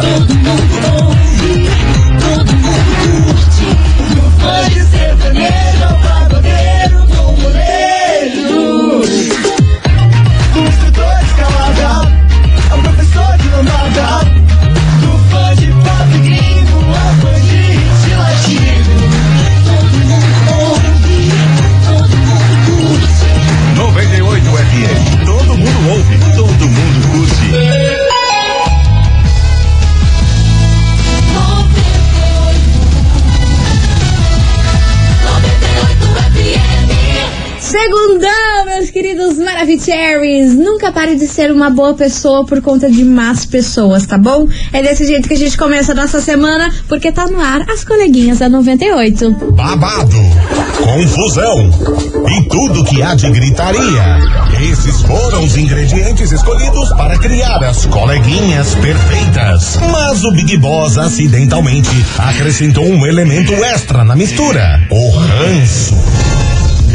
Todo mundo pare de ser uma boa pessoa por conta de más pessoas, tá bom? É desse jeito que a gente começa a nossa semana, porque tá no ar as coleguinhas da 98. Babado, confusão e tudo que há de gritaria. Esses foram os ingredientes escolhidos para criar as coleguinhas perfeitas. Mas o Big Boss acidentalmente acrescentou um elemento extra na mistura: o ranço.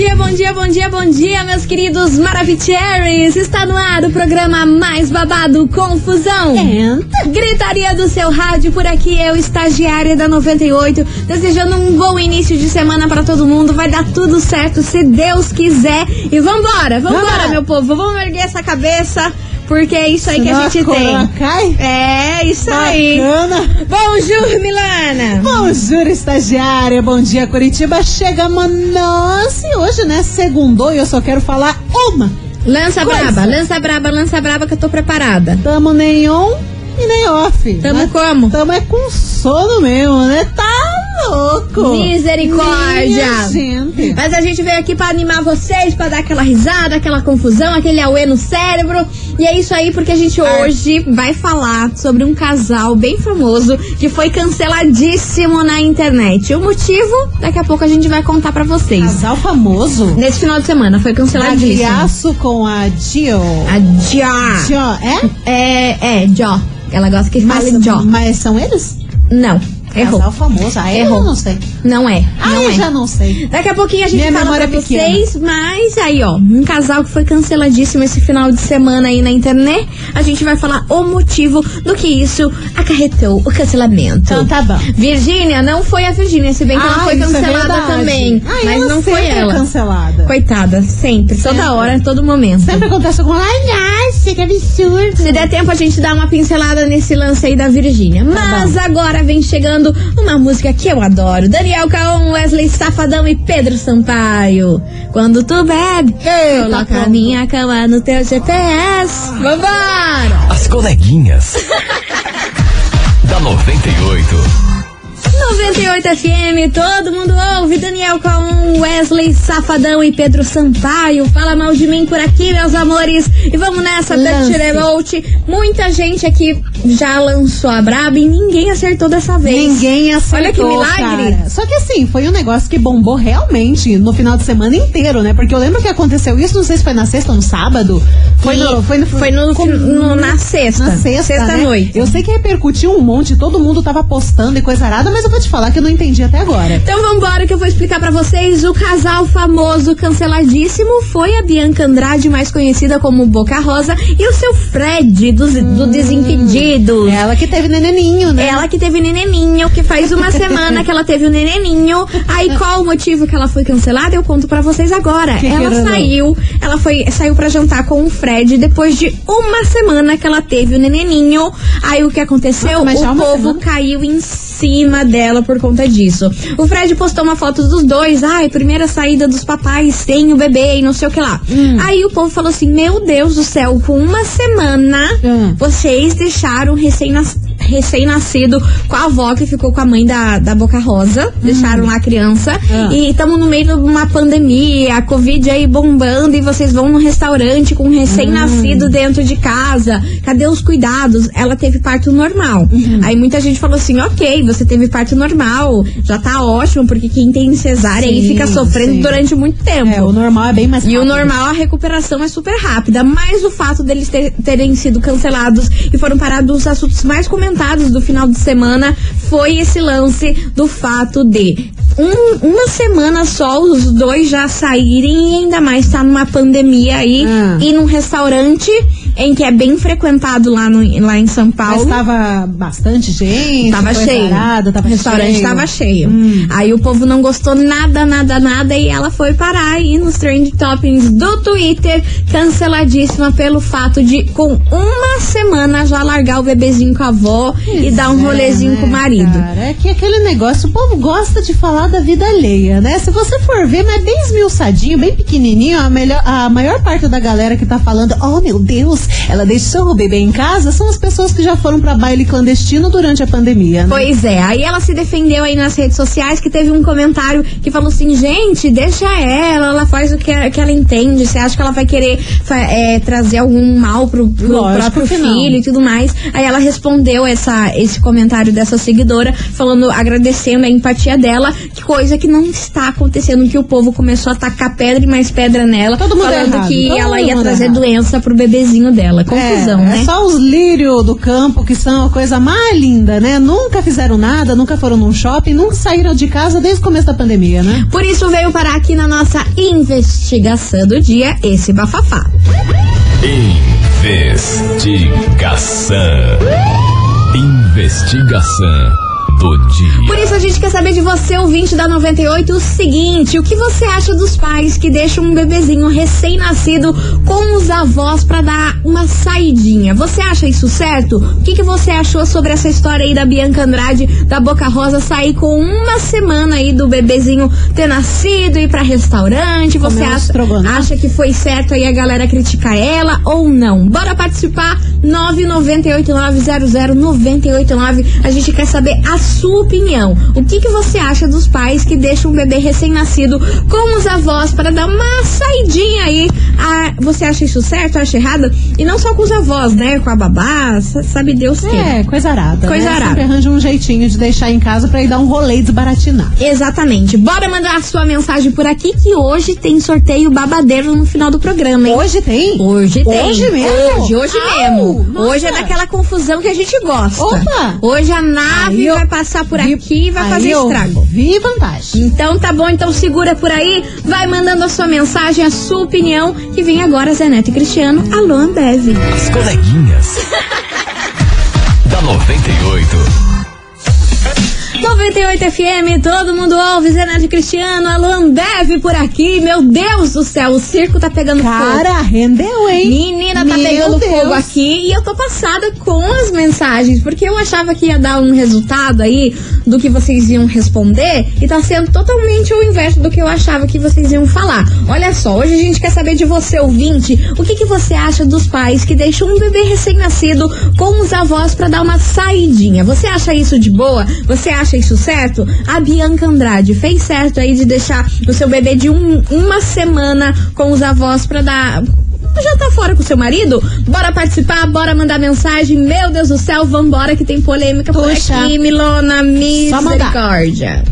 Bom dia, bom dia, bom dia, bom dia, meus queridos Maravicheries! Está no ar o programa mais babado Confusão. Gritaria do seu rádio por aqui, eu, estagiária da 98, desejando um bom início de semana para todo mundo. Vai dar tudo certo, se Deus quiser. E vambora, vambora, Vambora. meu povo. Vamos erguer essa cabeça, porque é isso aí que a Senão gente coroa tem. Cai? É, isso aí. Bacana. Bonjour, Milana. Bonjour, estagiária. Bom dia, Curitiba. Chegamos nós. E hoje, né, segundou e eu só quero falar uma. Lança Coisa. braba, lança braba, lança braba que eu tô preparada. Tamo nem on e nem off. Tamo né? como? Tamo é com sono mesmo, né? Tá louco. Misericórdia. Minha. Mas a gente veio aqui pra animar vocês, pra dar aquela risada, aquela confusão, aquele auê no cérebro. E é isso aí, porque a gente hoje vai falar sobre um casal bem famoso que foi canceladíssimo na internet. O motivo, daqui a pouco a gente vai contar pra vocês. Casal famoso. Nesse final de semana foi canceladíssimo. Gagliaço com a Dio. A Jó. Dio, é? É, é, Jó. Ela gosta que fale Jó. mas são eles? Não, errou. Casal famoso. Ah, eu Errou. não sei. Não é. Ah, não eu é. já não sei. Daqui a pouquinho a gente Minha fala pra é pequena. vocês, mas aí, ó, um casal que foi canceladíssimo esse final de semana aí na internet. A gente vai falar o motivo do que isso acarretou o cancelamento. Então tá bom. Virgínia, não foi a Virgínia, se bem que ela Ah, foi isso é cancelada verdade. também. Ah, mas ela não foi é ela. cancelada. Coitada, sempre, toda Sempre. hora, a todo momento. Sempre acontece com ai, nossa, que absurdo. Se der tempo, a gente dá uma pincelada nesse lance aí da Virgínia. Mas agora vem chegando uma música que eu adoro. Daniel Caon, Wesley Safadão e Pedro Sampaio. Quando tu bebe, coloca a minha cama no teu GPS. Vambora! As coleguinhas. da 98. 98 FM, todo mundo ouve. Daniel Caon, Wesley Safadão e Pedro Sampaio. Fala mal de mim por aqui, meus amores. E vamos nessa. Touch Remote. Muita gente aqui já lançou a braba e ninguém acertou dessa vez. Ninguém acertou, Olha que milagre. cara. Só que assim, foi um negócio que bombou realmente no final de semana inteiro, né? Porque eu lembro que aconteceu isso, não sei se foi na sexta ou no sábado. Foi no, foi no, foi no- com- no- na sexta. Na sexta, Sexta né? noite. Eu sei que repercutiu um monte, todo mundo tava postando e coisa arada, mas eu vou te falar que eu não entendi até agora. Então vambora que eu vou explicar pra vocês. O casal famoso canceladíssimo foi a Bianca Andrade, mais conhecida como Boca Rosa, e o seu Fred, do, do Desimpedidos. Ela que teve neneninho, né? Ela que teve neneninho, que faz uma semana que ela teve o neneninho. Aí qual o motivo que ela foi cancelada? Eu conto pra vocês agora. Que ela saiu, ela foi saiu para jantar com o Fred depois de uma semana que ela teve o neneninho. Aí o que aconteceu? Já o povo semana? caiu em cima dela por conta disso. O Fred postou uma foto dos dois. Ai, primeira saída dos papais sem o bebê e não sei o que lá. Hum. Aí o povo falou assim: Meu Deus do céu, com uma semana Hum. vocês deixaram recém-nas- recém-nascido com a avó que ficou com a mãe da, da Boca Rosa. Deixaram lá a criança. Ah. E estamos no meio de uma pandemia, a Covid aí bombando, e vocês vão no restaurante com um recém-nascido dentro de casa. Cadê os cuidados? Ela teve parto normal. Aí muita gente falou assim: ok, você teve parto normal, já tá ótimo, porque quem tem cesárea aí Sim, fica sofrendo sim. durante muito tempo. É, o normal é bem mais E o rápido. normal, a recuperação é super rápida. Mas o fato deles ter- terem sido cancelados e foram parados os assuntos mais comentados do final de semana foi esse lance do fato de um- uma semana só os dois já saírem e ainda mais tá numa pandemia aí Ah. e num restaurante em que é bem frequentado lá, no, lá em São Mas Paulo. tava bastante gente. Tava cheio. parado, tava o restaurante cheio. tava cheio. Hum. Aí o povo não gostou nada, nada, nada. E ela foi parar aí nos trend toppings do Twitter, canceladíssima pelo fato de, com uma semana, já largar o bebezinho com a avó e dar um É, rolezinho né, com o marido. Cara, é que aquele negócio, o povo gosta de falar da vida alheia, né? Se você for ver, mas bem esmiuçadinho, bem pequenininho, a, melhor, a maior parte da galera que tá falando, oh meu Deus, ela deixou o bebê em casa, são as pessoas que já foram pra baile clandestino durante a pandemia, né? Pois é, aí ela se defendeu aí nas redes sociais que teve um comentário que falou assim, gente, deixa ela, ela faz o que, que ela entende, você acha que ela vai querer é, trazer algum mal pro, pro Lógico próprio filho e tudo mais. Aí ela respondeu essa, esse comentário dessa seguidora, falando, agradecendo a empatia dela, que coisa que não está acontecendo, que o povo começou a tacar pedra e mais pedra nela, Todo mundo falando errado, que todo ela ia mundo trazer errado. doença pro bebezinho dela. Confusão, é, né? É só os lírios do campo que são a coisa mais linda, né? Nunca fizeram nada, nunca foram num shopping, nunca saíram de casa desde o começo da pandemia, né? Por isso veio parar aqui na nossa investigação do dia esse bafafá. Investigação. Investigação do dia. Por isso a gente quer saber de você, ouvinte da 98, o seguinte: o que você acha dos pais que deixam um bebezinho recém-nascido com os avós pra dar uma saidinha? Você acha isso certo? O que, que você achou sobre essa história aí da Bianca Andrade, da Boca Rosa, sair com uma semana aí do bebezinho ter nascido, ir pra restaurante? Você acha, acha que foi certo aí a galera criticar ela ou não? Bora participar! 998900989. A gente quer saber a sua opinião. O que, que você acha dos pais que deixam um bebê recém-nascido com os avós para dar uma saidinha você acha isso certo? Acha errado? E não só com os avós, né? Com a babá, sa- sabe Deus quem. É, coisa arada. Coisa né? arada. Sempre arranja um jeitinho de deixar em casa pra ir dar um rolê e desbaratinar. Exatamente. Bora mandar a sua mensagem por aqui que hoje tem sorteio babadeiro no final do programa, hein? Hoje tem? Hoje tem. Hoje mesmo? Hoje, hoje Au, mesmo. nossa. Hoje é daquela confusão que a gente gosta. Opa! Hoje a nave eu vai passar por vi- aqui e vai aí fazer eu estrago. Vi vantagem. Então tá bom, então segura por aí, vai mandando a sua mensagem, a sua opinião, que vem agora Zé Neto e Cristiano. Alô, Ambev. As coleguinhas. da 98. 98 FM, todo mundo ouve, Zé Cristiano, alô, Ambev por aqui. Meu Deus do céu, o circo tá pegando fogo. Cara, rendeu, hein? Menina, tá Meu pegando Deus. fogo aqui e eu tô passada com as mensagens, porque eu achava que ia dar um resultado aí do que vocês iam responder e tá sendo totalmente o inverso do que eu achava que vocês iam falar. Olha só, hoje a gente quer saber de você, ouvinte, o que, que você acha dos pais que deixam um bebê recém-nascido com os avós pra dar uma saidinha. Você acha isso de boa? Você acha isso certo? A Bianca Andrade fez certo aí de deixar o seu bebê de um- uma semana com os avós pra dar já tá fora com seu marido? Bora participar, bora mandar mensagem. Meu Deus do céu, vambora que tem polêmica por Puxa. aqui, Milona. Misericórdia.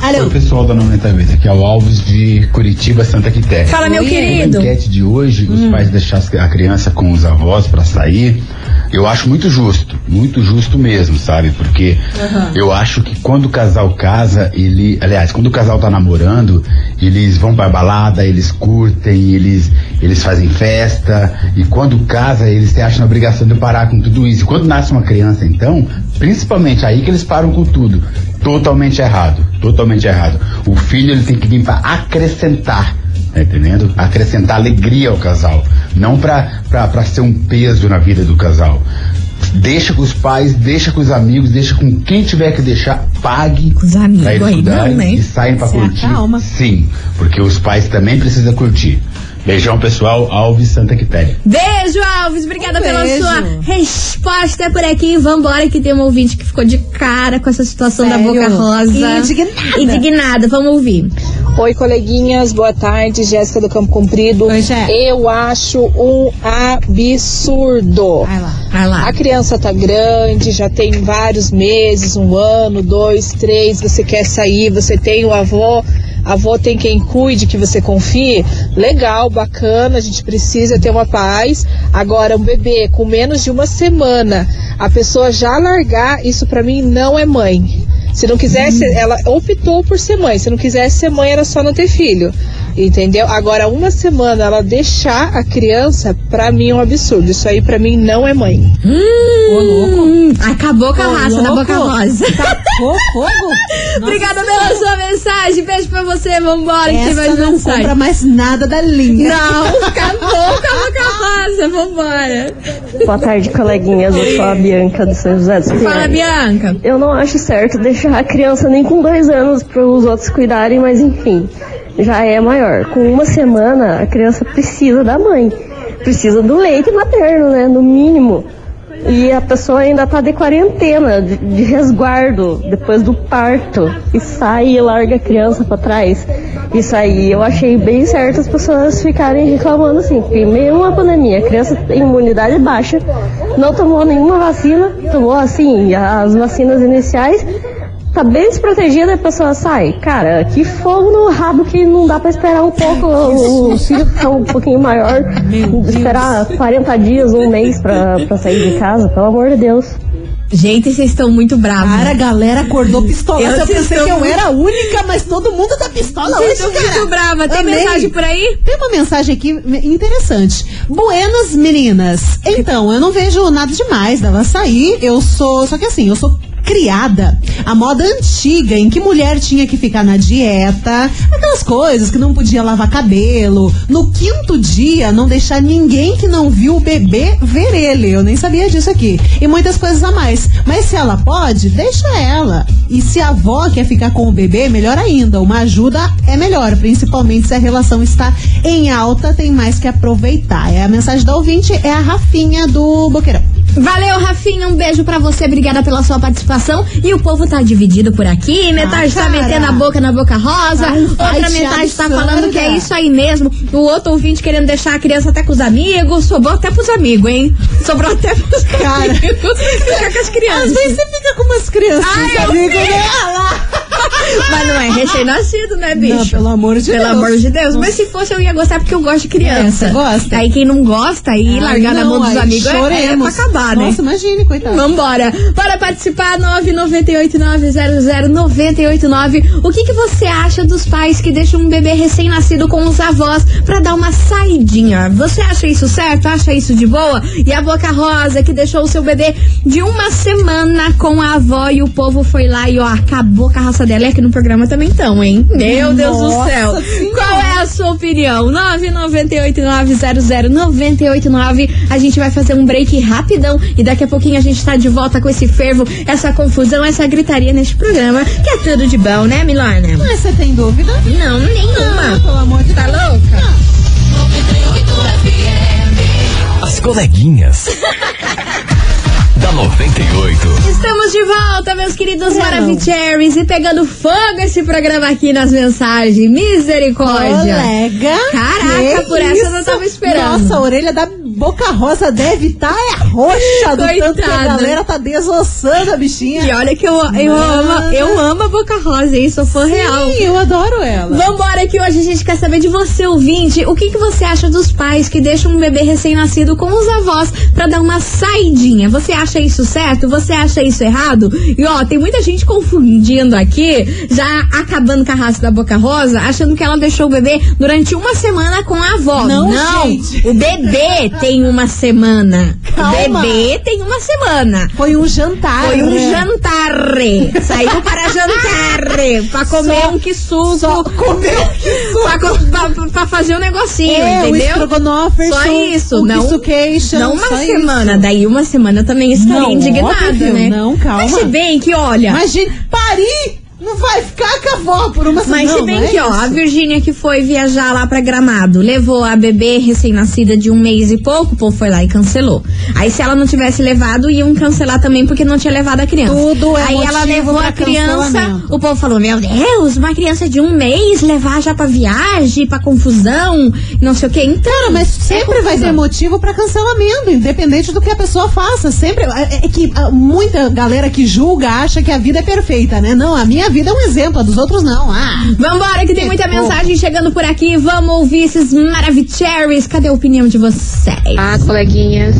Alô. Oi, pessoal da 98, aqui é o Alves de Curitiba, Santa Quitéria. Fala, meu Oi, querido. A enquete de hoje, os pais deixar a criança com os avós pra sair, eu acho muito justo, muito justo mesmo, sabe? Porque eu acho que quando o casal casa, ele, aliás, quando o casal tá namorando, eles vão pra balada, eles curtem, eles, eles fazem festa, e quando casa, eles se acham na obrigação de parar com tudo isso. E quando nasce uma criança, então, principalmente aí que eles param com tudo. Totalmente errado, totalmente errado. O filho ele tem que vir pra acrescentar Tá entendendo? Acrescentar alegria ao casal. Não pra ser um peso na vida do casal. Deixa com os pais, deixa com os amigos, deixa com quem tiver que deixar, pague. Com os amigos aí, não, né? E saem pra curtir. acalma. Sim, porque os pais também precisam curtir. Beijão, pessoal. Alves Santa Quitéria. Beijo, Alves. Obrigada Um pela beijo. sua resposta tá por aqui. Vambora, que tem um ouvinte que ficou de cara com essa situação da Sério? boca rosa. Indignada. Indignada, vamos ouvir. Oi, coleguinhas, boa tarde, Jéssica do Campo Comprido. Oi, Jé. Eu acho um absurdo. Vai lá. Vai lá. A criança tá grande, já tem vários meses, um ano, dois, três, você quer sair, você tem o avô, a avó tem quem cuide, que você confie. Legal, bacana, a gente precisa ter uma paz. Agora, um bebê com menos de uma semana, a pessoa já largar, isso pra mim não é mãe. Se não quisesse, ela optou por ser mãe. Se não quisesse ser mãe, era só não ter filho. Entendeu? Agora, uma semana ela deixar a criança, pra mim é um absurdo. Isso aí pra mim não é mãe. Hum, acabou com a Ô, raça da louco. boca rosa. Tacou fogo? Obrigada pela sua mensagem. Beijo pra você. Vambora, que tem Essa mais não mensagem. compra mais nada da linha. Não, acabou com a boca rosa. Vambora. Boa tarde, coleguinhas. Eu sou a Bianca do São José dos Fala, Pinhais. Bianca. Eu não acho certo deixar a criança nem com dois anos para os outros cuidarem, mas enfim, já é maior. Com uma semana, a criança precisa da mãe. Precisa do leite materno, né? No mínimo. E a pessoa ainda tá de quarentena, de, de resguardo, depois do parto. E sai e larga a criança pra trás. Isso aí eu achei bem certo as pessoas ficarem reclamando assim. Porque meio uma pandemia, a criança tem imunidade baixa, não tomou nenhuma vacina, tomou assim, as vacinas iniciais, tá bem desprotegida e a pessoa sai. Cara, que fogo no rabo que não dá pra esperar um pouco o filho ficar um pouquinho maior, esperar 40 dias, um mês pra, pra sair de casa, pelo amor de Deus. Gente, vocês estão muito bravos. Cara, a galera acordou pistola. Eu Eu, pensei que eu muito- era a única, mas todo mundo tá pistola Vocês hoje, estão cara. muito brava. Tem Amei. mensagem por aí? Tem uma mensagem aqui interessante. Buenas meninas. Então, eu não vejo nada demais dela sair. Eu sou. Só que assim, eu sou criada a moda antiga em que mulher tinha que ficar na dieta, aquelas coisas que não podia lavar cabelo, no quinto dia não deixar ninguém que não viu o bebê ver ele. Eu nem sabia disso aqui. E muitas coisas a mais. Mas se ela pode, deixa ela. E se a avó quer ficar com o bebê, melhor ainda. Uma ajuda é melhor, principalmente se a relação está em alta, tem mais que aproveitar. É a mensagem da ouvinte, é a Rafinha do Boqueirão. Valeu, Rafinha. Um beijo pra você. Obrigada pela sua participação. E o povo tá dividido por aqui. Metade tá cara. metendo a boca na boca rosa. Ai, outra metade tá absurda. falando que é isso aí mesmo. O outro ouvinte querendo deixar a criança até com os amigos. Sobrou até pros amigos, hein? Sobrou até pros Cara. amigos. Ficar com as Às crianças. vezes você fica com umas crianças, Ai, eu amigo, vi. né? Mas não é recém-nascido, né, bicho? Não, pelo amor de Pelo Deus. amor de Deus. Mas se fosse, eu ia gostar porque eu gosto de criança. É, gosta? Aí quem não gosta, aí largar na mão dos amigos é, é pra acabar, né? Nossa, imagine, coitado. Vambora. Para participar, 998900989. O que, que você acha dos pais que deixam um bebê recém-nascido com os avós pra dar uma saidinha? Você acha isso certo? Acha isso de boa? E a Boca Rosa que deixou o seu bebê de uma semana com a avó e o povo foi lá e ó, acabou com a raça dela. E aqui no programa também estão, hein? Meu Deus do Nossa céu. Senhora. Qual é a sua opinião? 998900989. A gente vai fazer um break rapidão e daqui a pouquinho a gente tá de volta com esse fervo, essa confusão, essa gritaria neste programa, que é tudo de bom, né, Milorna? Mas você tem dúvida? Não, nenhuma. Ah, pelo amor de Tá Deus. louca? As coleguinhas. da 98. Estamos de volta, meus queridos Maravicheries, e pegando fogo esse programa aqui nas mensagens. Misericórdia. Colega. Caraca, que por essa eu não isso? tava esperando. Nossa, a orelha da Boca Rosa deve estar é roxa do tanto que a Coitada. galera tá desossando a bichinha. E olha que eu, eu, amo, eu amo a Boca Rosa, hein? Sou fã real. Sim, eu adoro ela. Vambora que hoje a gente quer saber de você, ouvinte. O que, que você acha dos pais que deixam um bebê recém-nascido com os avós pra dar uma saidinha? Você acha isso certo? Você acha isso errado? E ó, tem muita gente confundindo aqui, já acabando com a raça da Boca Rosa, achando que ela deixou o bebê durante uma semana com a avó. Não, gente. o bebê tem uma semana. Calma. Bebê tem uma semana. Foi um jantar. Foi um né? jantar. Saiu para jantar. Pra comer Só- um quissuco. Só comeu Pra, co- pra- pra fazer um negocinho, É, entendeu? Só isso, o não, não uma semana. isso. Daí uma semana eu também estaria indignada, né? não, calma. Mas se bem que, olha, parir no não vai ficar avó por uma semana. Mas se não, bem não é que, ó, a isso. Virgínia que foi viajar lá pra Gramado, levou a bebê recém-nascida de um mês e pouco, o povo foi lá e cancelou. Aí se ela não tivesse levado, iam cancelar também porque não tinha levado a criança. Tudo é Aí ela levou a criança, o povo falou, meu Deus, uma criança de um mês levar já pra viagem, pra confusão, não sei o que. Então, Cara, mas sempre vai ter motivo pra cancelamento, independente do que a pessoa faça. Sempre. É, é que ah, muita galera que julga acha que a vida é perfeita, né? Não, a minha vida é um exemplo, a dos outros não. Ah. Vambora, que tem muita Que mensagem chegando por aqui. Vamos ouvir esses maravicheries. Cadê a opinião de vocês? Ah, coleguinhas.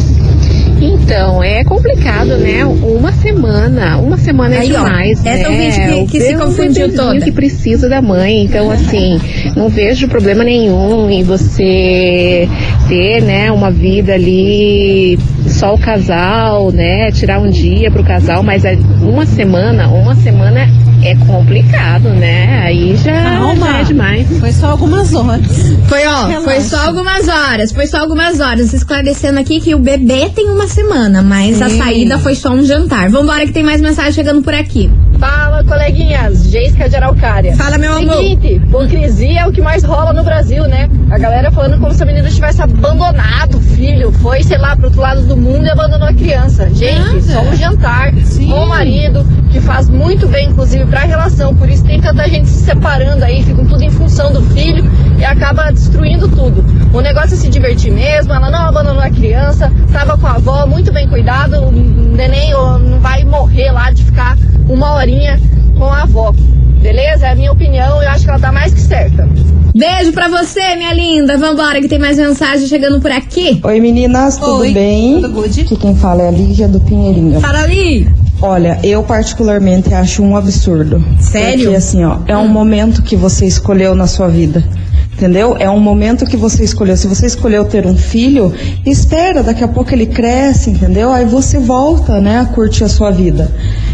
Então, é complicado, né? Uma semana, uma semana é Aí, ó, demais, né? essa ouvinte que- que se É um confundiu toda. que precisa da mãe, então assim, não vejo problema nenhum em você ter, né, uma vida ali só o casal, né, tirar um dia pro casal, mas é uma semana, uma semana é complicado, né? Aí já, é demais. Foi só algumas horas. Foi, ó, Relaxa. foi só algumas horas, foi só algumas horas. Esclarecendo aqui que o bebê tem uma semana, mas a Sim. saída foi só um jantar. Vambora que tem mais mensagem chegando por aqui. Fala, coleguinhas. Jéssica de Araucária. Fala, meu amor. Seguinte, hipocrisia é o que mais rola no Brasil, né? A galera falando como se a menina tivesse abandonado o filho. Foi, sei lá, pro outro lado do mundo e abandonou a criança. Gente, só um jantar Sim. com o marido, que faz muito bem, inclusive, pra relação. Por isso tem tanta gente se separando aí, ficam tudo em função do filho e acaba destruindo tudo. O negócio é se divertir mesmo, ela não abandonou a criança, tava com a avó, muito bem cuidado, o neném não vai morrer lá de ficar uma horinha com a avó. Beleza? É a minha opinião, eu acho que ela tá mais que certa. Beijo pra você, minha linda. Vambora que tem mais mensagem chegando por aqui. Oi meninas, tudo Oi, bem? tudo good? Aqui quem fala é a Lígia do Pinheirinho. Fala ali. Olha, eu particularmente acho um absurdo. Sério? Porque assim, ó, é um momento que você escolheu na sua vida. Entendeu? É um momento que você escolheu. Se você escolheu ter um filho, espera, daqui a pouco ele cresce, entendeu? Aí você volta, né, a curtir a sua vida.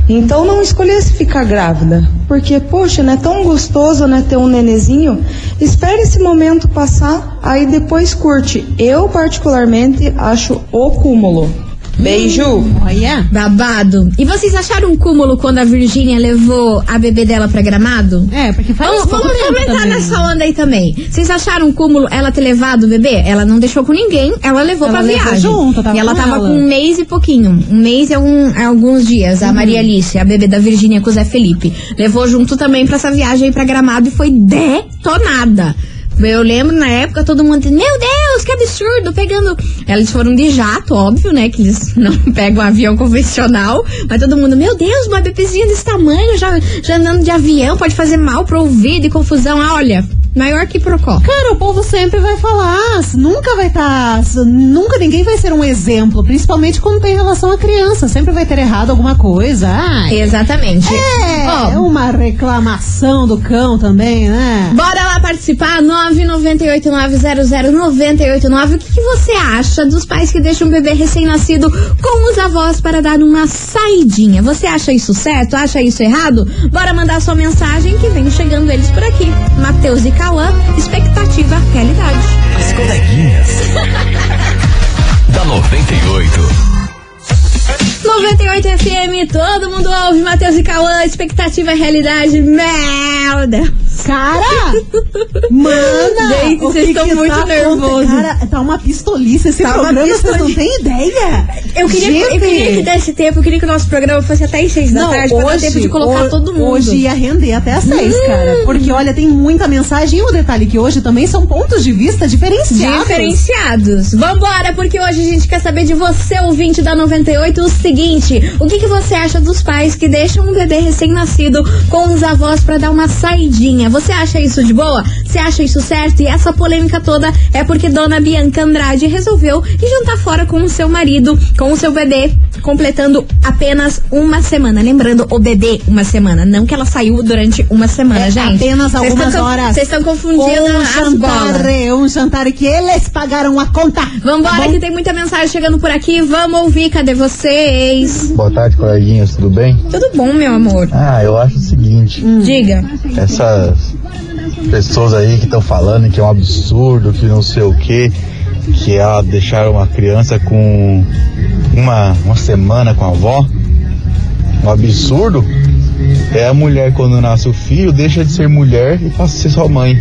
Então não escolhesse ficar grávida. Porque, poxa, não é tão gostoso, né, ter um nenezinho. Espere esse momento passar, aí depois curte. Eu, particularmente, acho o cúmulo. Beijo! Olha. Babado. E vocês acharam um cúmulo quando a Virgínia levou a bebê dela pra Gramado? É, porque faz Vamos, vamos, também. nessa onda aí também. Vocês acharam um cúmulo ela ter levado o bebê? Ela não deixou com ninguém, ela levou Ela pra levou viagem. junto, tava e ela com tava ela. com um mês e pouquinho. Um mês e algum- alguns dias. Uhum. A Maria Alice, a bebê da Virgínia com o Zé Felipe. Levou junto também pra essa viagem aí pra Gramado e foi detonada. Eu lembro na época todo mundo meu Deus, que absurdo, pegando. Eles foram de jato, óbvio, né? Que eles não pegam um avião convencional. Mas todo mundo, meu Deus, uma bebezinha desse tamanho, já, já andando de avião, pode fazer mal pro ouvido e confusão. Ah, olha, maior que Procó. Cara, o povo sempre vai falar, nunca vai estar, nunca ninguém vai ser um exemplo, principalmente quando tem relação à criança, sempre vai ter errado alguma coisa. Ai, Exatamente. é, é uma reclamação do cão também, né? Bora lá participar, 998900989. O que, que você acha dos pais que deixam o bebê recém-nascido com os avós para dar uma saidinha? Você acha isso certo? Acha isso errado? Bora mandar sua mensagem que vem chegando eles por aqui. Matheus e Cauã, expectativa, realidade. As coleguinhas. da 98. 98 FM, todo mundo ouve, Matheus e Cauã, expectativa, realidade, merda. Cara, mana, Gente, o vocês estão muito tá nervosos. Cara, tá uma pistolice esse Tá programa, vocês não pistolice. têm ideia? Eu queria, eu queria que desse tempo, eu queria que o nosso programa fosse até às seis da Não, tarde, pra dar hoje, tempo de colocar ho- todo mundo. Hum. Hoje ia render até às seis, cara. Porque, olha, tem muita mensagem. E o detalhe que hoje também são pontos de vista diferenciados. Diferenciados. Vambora, porque hoje a gente quer saber de você, ouvinte da 98, o seguinte: o que, que você acha dos pais que deixam um bebê recém-nascido com os avós pra dar uma saidinha? Você acha isso de boa? Você acha isso certo? E essa polêmica toda é porque dona Bianca Andrade resolveu ir jantar fora com o seu marido, com o seu bebê, completando apenas uma semana. Lembrando, o bebê, uma semana. Não que ela saiu durante uma semana, É, gente. apenas algumas tão- horas. Vocês estão confundindo um as jantar, bolas. é, um jantar que eles pagaram a conta. Vambora, Tá que tem muita mensagem chegando por aqui. Vamos ouvir, cadê vocês? Boa tarde, coleguinhas, tudo bem? Tudo bom, meu amor? Ah, eu acho o seguinte, Diga. essas pessoas aí que estão falando que é um absurdo, que não sei o que, que ela deixaram uma criança com uma, uma semana com a avó, um absurdo. É a mulher, quando nasce o filho, deixa de ser mulher e passa a ser sua mãe.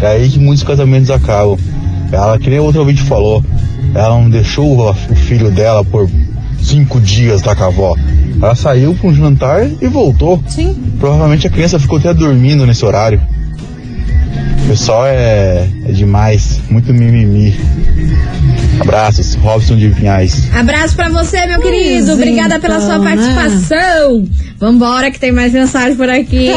É aí que muitos casamentos acabam. Ela, que nem outro ouvinte falou, ela não deixou o filho dela por cinco dias lá com a avó. Ela saiu para um jantar e voltou. Sim. Provavelmente a criança ficou até dormindo nesse horário. O pessoal é, é demais, muito mimimi. Abraços, Robson de Vinhais. Abraço pra você, meu querido. Pois Obrigada pela sua então, né? participação. Vambora, que tem mais mensagem por aqui.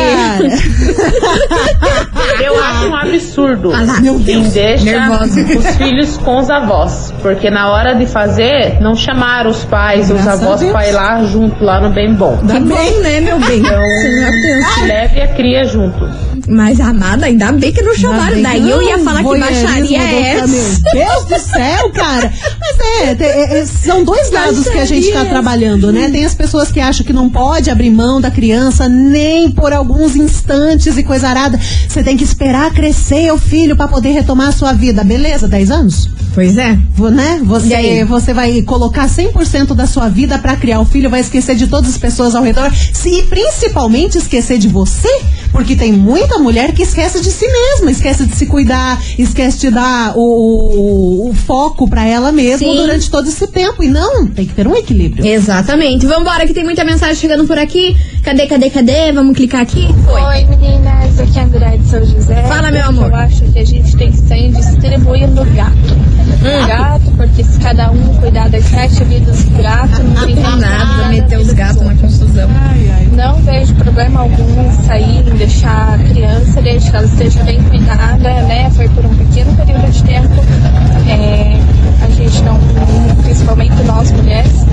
Eu acho um absurdo Ah Meu quem Deus. deixa Nervosa. os filhos com os avós. Porque na hora de fazer, não chamaram os pais, os Graças a avós pra ir lá junto, lá no bem bom. Que bom, né, meu bem? Deus. Leve a cria junto. Mas, amada, ainda bem que não chamaram. Daí eu ia falar que baixaria é essa. Meu Deus do céu, cara. Mas é, te- é, é, são dois lados que a gente tá Baixaria. trabalhando, né? Tem as pessoas que acham que não pode abrir mão da criança nem por alguns instantes e coisa arada. Você tem que esperar crescer o filho pra poder retomar a sua vida. Beleza, 10 anos? Pois é. Vo- Né? E aí? Você, você vai colocar 100% da sua vida pra criar o filho, vai esquecer de todas as pessoas ao redor, se e principalmente esquecer de você, porque tem muita mulher que esquece de si mesma, esquece de se cuidar, esquece de dar o, o- o foco pra ela mesma Sim. durante todo esse tempo. E não, tem que ter um equilíbrio. Exatamente. Vambora, que tem muita mensagem chegando por aqui. Cadê, cadê, cadê? Vamos clicar aqui? Foi. Oi meninas, aqui é a André de São José. Fala, meu Eu amor. acho que a gente tem que sair distribuindo gato. Hum. Gato, porque se cada um cuidar das sete vidas do gato, não tem Nada, meter os gatos na confusão. Não vejo problema algum em sair, em deixar a criança, desde que ela esteja bem cuidada, né? Foi por um pequeno período de tempo. É, a gente não, principalmente nós mulheres,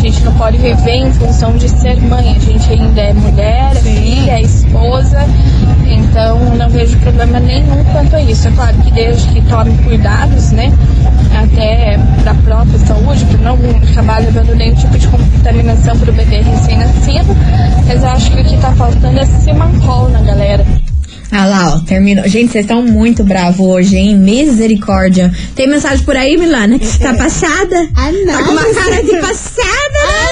a gente não pode viver em função de ser mãe. A gente ainda é mulher, é filha, é esposa. Então não vejo problema nenhum quanto a isso. É claro que desde que tome cuidados, né? Até para a própria saúde, para não acabar levando nenhum tipo de contaminação para o bebê recém-nascido. Mas eu acho que o que tá faltando é simancol na galera. Ah lá, ó, terminou. Gente, vocês estão muito bravos hoje, hein? Misericórdia. Tem mensagem por aí, Milana, que você tá passada? Tá com uma cara de passada, né?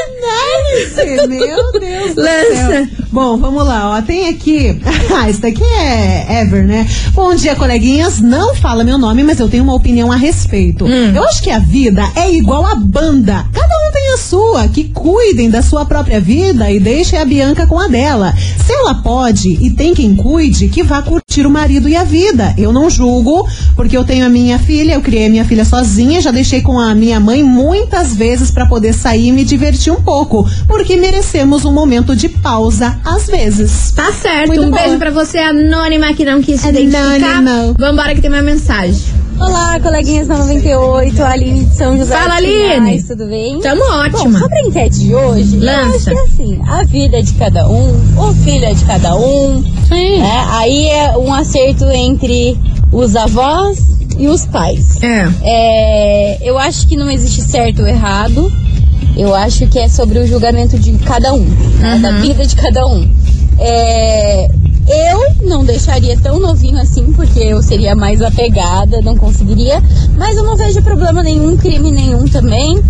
Análise, meu Deus do Lança. céu. Bom, vamos lá, ó. Tem aqui. Ah, isso daqui é Ever, né? Bom dia, coleguinhas. Não fala meu nome, mas eu tenho uma opinião a respeito. Hum. Eu acho que a vida é igual a banda. Cada um tem a sua. Que cuidem da sua própria vida e deixem a Bianca com a dela. Se ela pode e tem quem cuide, que vá curtir o marido e a vida. Eu não julgo, porque eu tenho a minha filha, eu criei a minha filha sozinha, já deixei com a minha mãe muitas vezes pra poder sair e me divertir um pouco, porque merecemos um momento de pausa às vezes. Tá certo. Muito um beijo pra você, anônima, que não quis se identificar. Anônimo. Vambora, que tem mais mensagem. Olá, coleguinhas da 98, Aline de São José. Fala, Aline. Tudo bem? Tamo Bom, ótima. sobre a enquete de hoje, eu acho Lança. que é assim, a vida é de cada um, o filho é de cada um. né? Aí é um acerto entre os avós e os pais. É. É, eu acho que não existe certo ou errado. Eu acho que é sobre o julgamento de cada um, né? Uhum. da vida de cada um. É, eu não deixaria tão novinho assim, porque eu seria mais apegada, não conseguiria. Mas eu não vejo problema nenhum, crime nenhum também.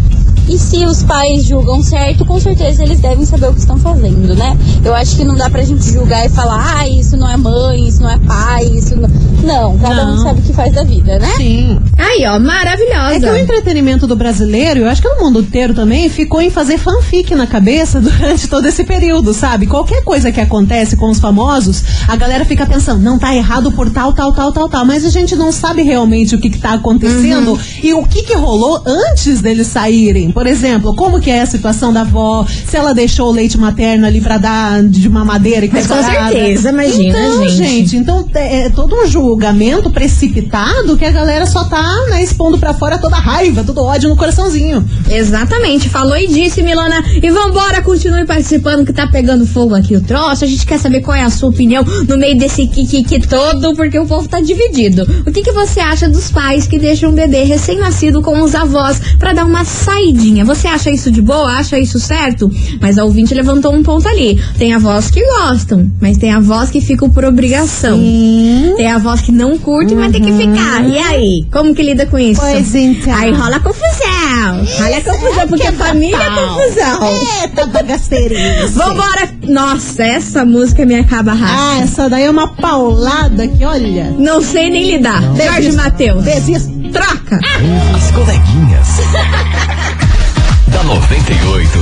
E se os pais julgam certo, com certeza eles devem saber o que estão fazendo, né? Eu acho que não dá pra gente julgar e falar, ah, isso não é mãe, isso não é pai, isso não. Não, cada um Não. sabe o que faz da vida, né? Sim. Aí, ó, maravilhosa. É que o entretenimento do brasileiro, eu acho que no mundo inteiro também, ficou em fazer fanfic na cabeça durante todo esse período, sabe? Qualquer coisa que acontece com os famosos, a galera fica pensando, não tá errado por tal, tal, tal, tal, tal. Mas a gente não sabe realmente o que, que tá acontecendo Uhum. e o que, que rolou antes deles saírem. Por exemplo, como que é a situação da avó, se ela deixou o leite materno ali pra dar de mamadeira e Mas coisa com certeza, imagina, então, gente. então é, todo um julgamento precipitado que a galera só tá né, expondo pra fora toda a raiva, todo o ódio no coraçãozinho. Exatamente, falou e disse, Milana. E vambora, continue participando que tá pegando fogo aqui o troço. A gente quer saber qual é a sua opinião. no meio desse kikiki todo, porque o povo tá dividido. O que, que você acha dos pais que deixam um bebê recém-nascido com os avós pra dar uma saidinha? Você acha isso de boa? Acha isso certo? Mas a ouvinte levantou um ponto ali. Tem avós que gostam, mas tem avós que ficam por obrigação. Tem avós que não curtem, mas tem que ficar. E aí? Como que lida com isso? Pois então. Aí rola confusão. Rola confusão, porque a família é confusão. Eita, bagaceirinha. Vambora! Nossa, essa música me acaba rápido. Ah, essa daí é uma paulada que, olha. Não sei nem lidar. Jorge Matheus. Desisto. Troca! As coleguinhas. da 98.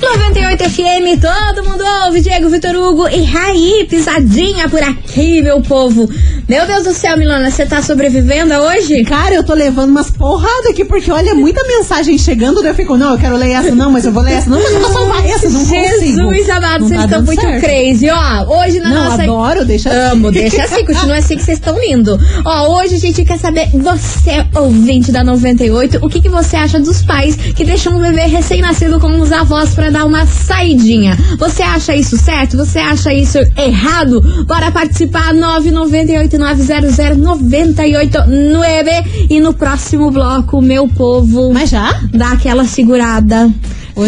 98 FM, todo mundo ouve, Diego Vitor Hugo e Raí, pisadinha por aqui, meu povo. Meu Deus do céu, Milana, você tá sobrevivendo hoje? Cara, eu tô levando umas porradas aqui, porque olha, muita mensagem chegando, daí eu fico, não, eu quero ler essa, não, mas eu vou ler essa, não, mas eu vou salvar essa, não Jesus consigo. amado, Não vocês tá estão muito certo. crazy. Ó, hoje na Não, nossa. adoro, deixa assim. Amo, deixa assim, continua assim que vocês estão lindo. Ó, hoje a gente quer saber, você, ouvinte da 98, o que, que você acha dos pais que deixam um bebê recém-nascido com os avós pra dar uma saidinha? Você acha isso certo? Você acha isso errado? Bora participar, 998-900-989. E no próximo bloco, meu povo. Mas já? Dá aquela segurada.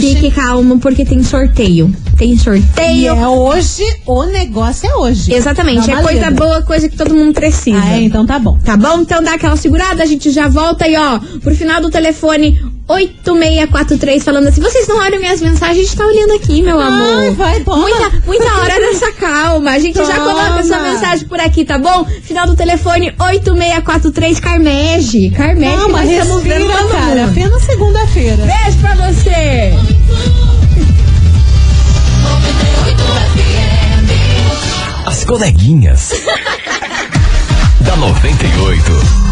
Fique calmo, porque tem sorteio. Tem E sorteio. é hoje, o negócio é hoje. Exatamente, Dá é coisa boa, coisa que todo mundo precisa. Ah, é, então tá bom. Tá bom? Então dá aquela segurada, a gente já volta e ó, pro final do telefone 8643 falando assim, vocês não olham minhas mensagens, a gente tá olhando aqui, meu amor. Ai, vai, toma. Muita, muita hora nessa calma. A gente já Toma. coloca essa mensagem por aqui, tá bom? Final do telefone 8643 Carmege. Carmege, Calma, nós estamos respira, cara. Apenas segunda-feira. Beijo pra você. As coleguinhas. da 98.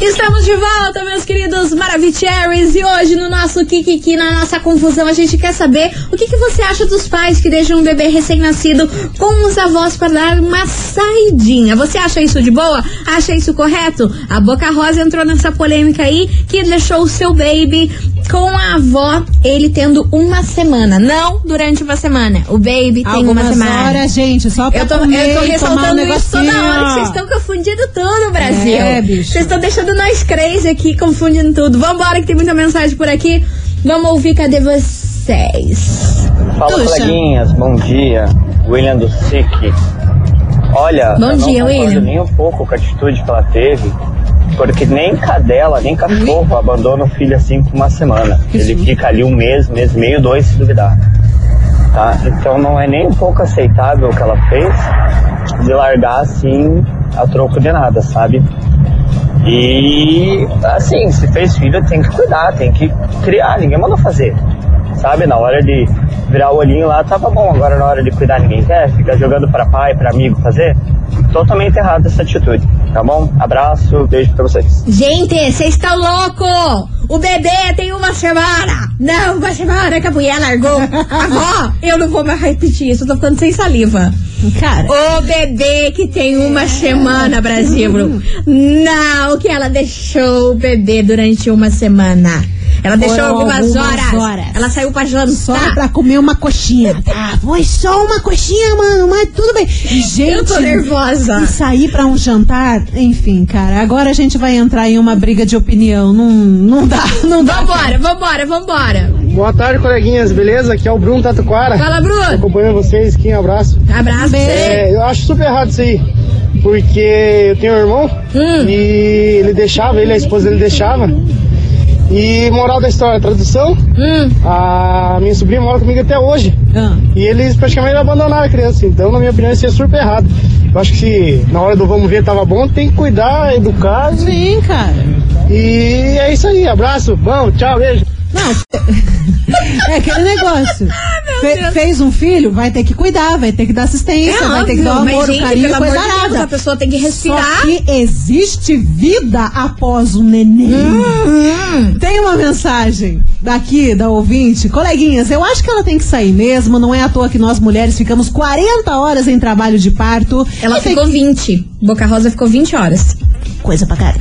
Estamos de volta, meus queridos Maravicheries. E hoje, no nosso Kikiki, na nossa confusão, a gente quer saber o que, que você acha dos pais que deixam um bebê recém-nascido com os avós para dar uma saidinha. Você acha isso de boa? Acha isso correto? A Boca Rosa entrou nessa polêmica aí que deixou o seu baby com a avó, ele tendo uma semana. Não durante uma semana. O baby tem uma Algumas semana. horas, gente, só pra Eu tô, comer eu tô tomar um ressaltando isso toda hora que vocês estão confundindo tudo, Brasil. É, bicho. Vocês estão deixando nós crazy aqui, confundindo tudo. Vambora, que tem muita mensagem por aqui. Vamos ouvir, cadê vocês? Fala, Tuxa. coleguinhas, bom dia. William do SIC. Olha, Bom eu dia, não William. nem um pouco com a atitude que ela teve, porque nem cadela, nem cachorro abandona o filho assim por uma semana. Ele fica ali um mês, mês e meio, dois se duvidar. Tá? Então não é nem um pouco aceitável o que ela fez de largar assim a troco de nada, sabe? E assim, se fez filho tem que cuidar, tem que criar, ninguém mandou fazer. Sabe, na hora de virar o olhinho lá tava bom, agora na hora de cuidar ninguém quer, fica jogando pra pai, pra amigo fazer. Totalmente errado essa atitude, tá bom? Abraço, beijo pra vocês. Gente, vocês estão loucos! O bebê tem uma semana! Não, uma semana que a mulher largou. Avó, eu não vou mais repetir isso, eu tô ficando sem saliva. Cara. O bebê que tem uma semana, Brasil. Não, que ela deixou o bebê durante uma semana. Ela deixou Foram algumas, algumas horas. horas. Ela saiu pra jantar. Só pra comer uma coxinha. Tá, foi só uma coxinha, mano, mas tudo bem. Gente, Eu tô nervosa. E sair pra um jantar, enfim, cara. Agora a gente vai entrar em uma briga de opinião. Não, não dá, não dá. Vambora, vambora, vambora. Boa tarde, coleguinhas, beleza? Aqui é o Bruno Tatuquara. Fala, Bruno. Acompanhando vocês aqui, um abraço. Abraço. É, eu acho super errado isso aí. Porque eu tenho um irmão Hum. e ele deixava, ele e a esposa dele deixava. E moral da história, tradução, Hum. a minha sobrinha mora comigo até hoje. Ah. E eles praticamente abandonaram a criança. Então, na minha opinião, isso é super errado. Eu acho que se na hora do vamos ver tava bom, tem que cuidar, educar. Sim, cara. E é isso aí, abraço, vamos, tchau, beijo. É aquele negócio. Fe- fez um filho, vai ter que cuidar, vai ter que dar assistência, É vai ter que dar mas, amor, gente, carinho, coisa de Deus, arada. a pessoa tem que respirar. Só que existe vida após o neném. Uhum. Tem uma mensagem daqui da ouvinte. Coleguinhas, eu acho que ela tem que sair mesmo. Não é à toa que nós mulheres ficamos 40 horas em trabalho de parto. Ela ficou 20. Boca Rosa ficou 20 horas. coisa pra caralho.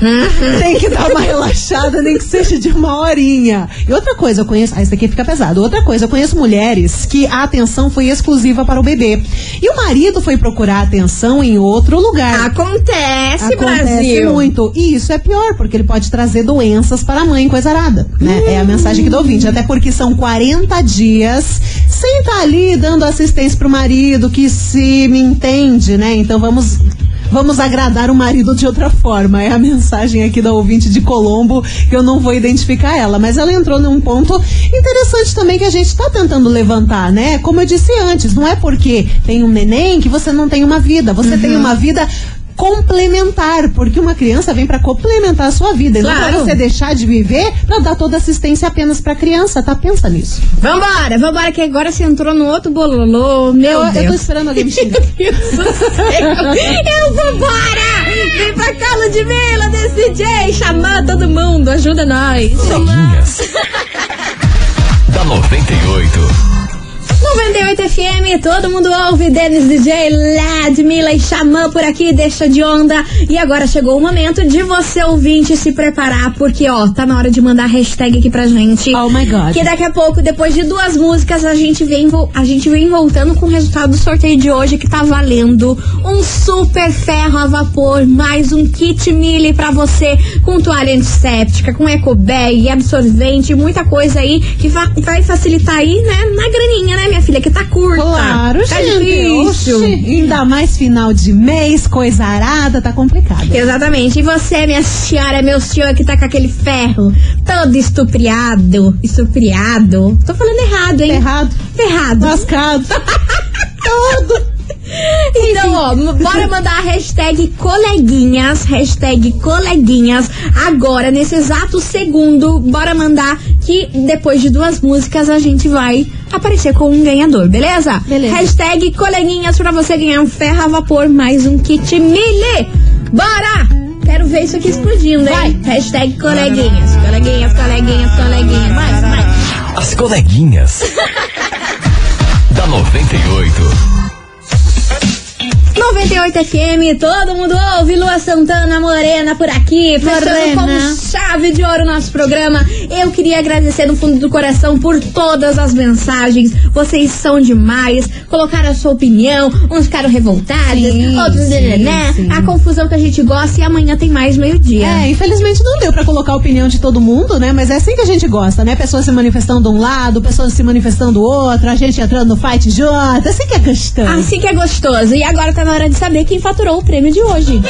Tem que dar uma relaxada, nem que seja de uma horinha. E outra coisa, eu conheço. Ah, isso aqui fica pesado. Outra coisa, eu conheço mulheres que a atenção foi exclusiva para o bebê. E o marido foi procurar atenção em outro lugar. Acontece, Acontece Brasil. muito. E isso é pior, porque ele pode trazer doenças para a mãe, coisa arada. Né? É a mensagem que do ouvinte. Até porque são 40 dias sem estar ali dando assistência pro marido, que se me entende, né? Então vamos. Vamos agradar o marido de outra forma. É a mensagem aqui da ouvinte de Colombo, que eu não vou identificar ela. Mas ela entrou num ponto interessante também que a gente está tentando levantar, né? Como eu disse antes, não é porque tem um neném que você não tem uma vida. Você tem uma vida complementar, porque uma criança vem para complementar a sua vida, e não Claro. pra você deixar de viver para dar toda assistência apenas pra criança, tá? Pensa nisso. Vambora, vambora, que agora você entrou no outro bololô. Meu eu, eu Deus. tô esperando alguém me xingar. Eu vambora! Vem pra cá, Ludmilla, desse DJ, chamar todo mundo, ajuda nós. Coleguinhas. da 98. 98 FM, todo mundo ouve Denis DJ, Ladmilla e Xamã por aqui, deixa de onda. E agora chegou o momento de você ouvinte se preparar, porque ó, tá na hora de mandar hashtag aqui pra gente. Oh my God. Que daqui a pouco, depois de duas músicas, a gente vem, a gente vem voltando com o resultado do sorteio de hoje, que tá valendo um super ferro a vapor, mais um kit mili pra você, com toalha antisséptica, com ecobag, absorvente, muita coisa aí que va- vai facilitar aí, né, na graninha, né, minha filha, que tá curta. Claro, tá gente. difícil. Ainda mais final de mês, coisa arada, tá complicado. Exatamente. E você, minha senhora, meu senhor, que tá com aquele ferro todo estupriado, estupriado. Tô falando errado, hein? Errado. Ferrado. Lascado. Todo. Então, ó, bora mandar a hashtag coleguinhas, hashtag coleguinhas, agora, nesse exato segundo, bora mandar que depois de duas músicas a gente vai aparecer com um ganhador, beleza? Beleza. Hashtag coleguinhas pra você ganhar um ferro a vapor mais um kit mili. Bora! Quero ver isso aqui explodindo, hein? Hashtag coleguinhas, coleguinhas, coleguinhas, coleguinhas. Vai, vai. As coleguinhas. da 98. 98 FM, todo mundo ouve. Lua Santana Morena por aqui, fechando Morena. com chave de ouro o nosso programa. Eu queria agradecer no fundo do coração por todas as mensagens. Vocês são demais. Colocaram a sua opinião. Uns ficaram revoltados, Sim, outros sim, né? sim. A confusão que a gente gosta e amanhã tem mais meio-dia. É, infelizmente não deu pra colocar a opinião de todo mundo, né? Mas é assim que a gente gosta, né? Pessoas se manifestando de um lado, pessoas se manifestando do outro, a gente entrando no fight junto, assim que é gostoso. Assim que é gostoso. E agora tá na hora de saber quem faturou o prêmio de hoje.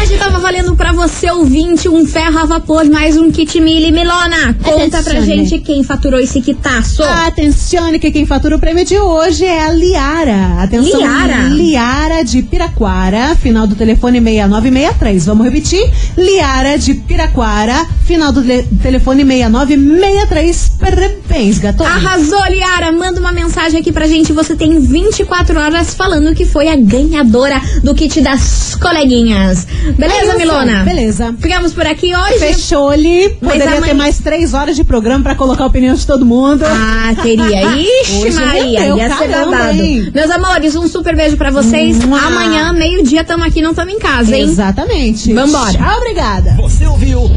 Hoje tava valendo pra você, ouvinte, um ferro a vapor, mais um kit mili. Milona, conta pra Atencione. gente quem faturou esse quitaço. Atencione que quem fatura o prêmio de hoje é a Liara. Atenção, Liara? Liara de Piraquara, final do telefone 6963. Vamos repetir? Liara de Piraquara, final do le- telefone 6963. Parabéns, gatona. Arrasou, Liara. Manda uma mensagem aqui pra gente. Você tem 24 horas falando que foi a ganhadora do kit das coleguinhas. Beleza, Beleza, Milona? beleza. Ficamos por aqui hoje. Fechou-lhe. Poderia amanhã- ter mais três horas de programa pra colocar a opinião de todo mundo. Ah, teria. Ixi, Hoje Maria, rendeu, ia ser caramba, babado. Meus amores, um super beijo pra vocês. Mua. Amanhã, meio-dia, tamo aqui, não tamo em casa, hein? Exatamente. Vambora. Tchau, obrigada. Você ouviu?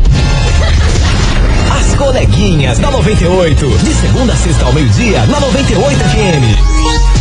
As coleguinhas da 98. De segunda a sexta ao meio-dia, na 98 FM.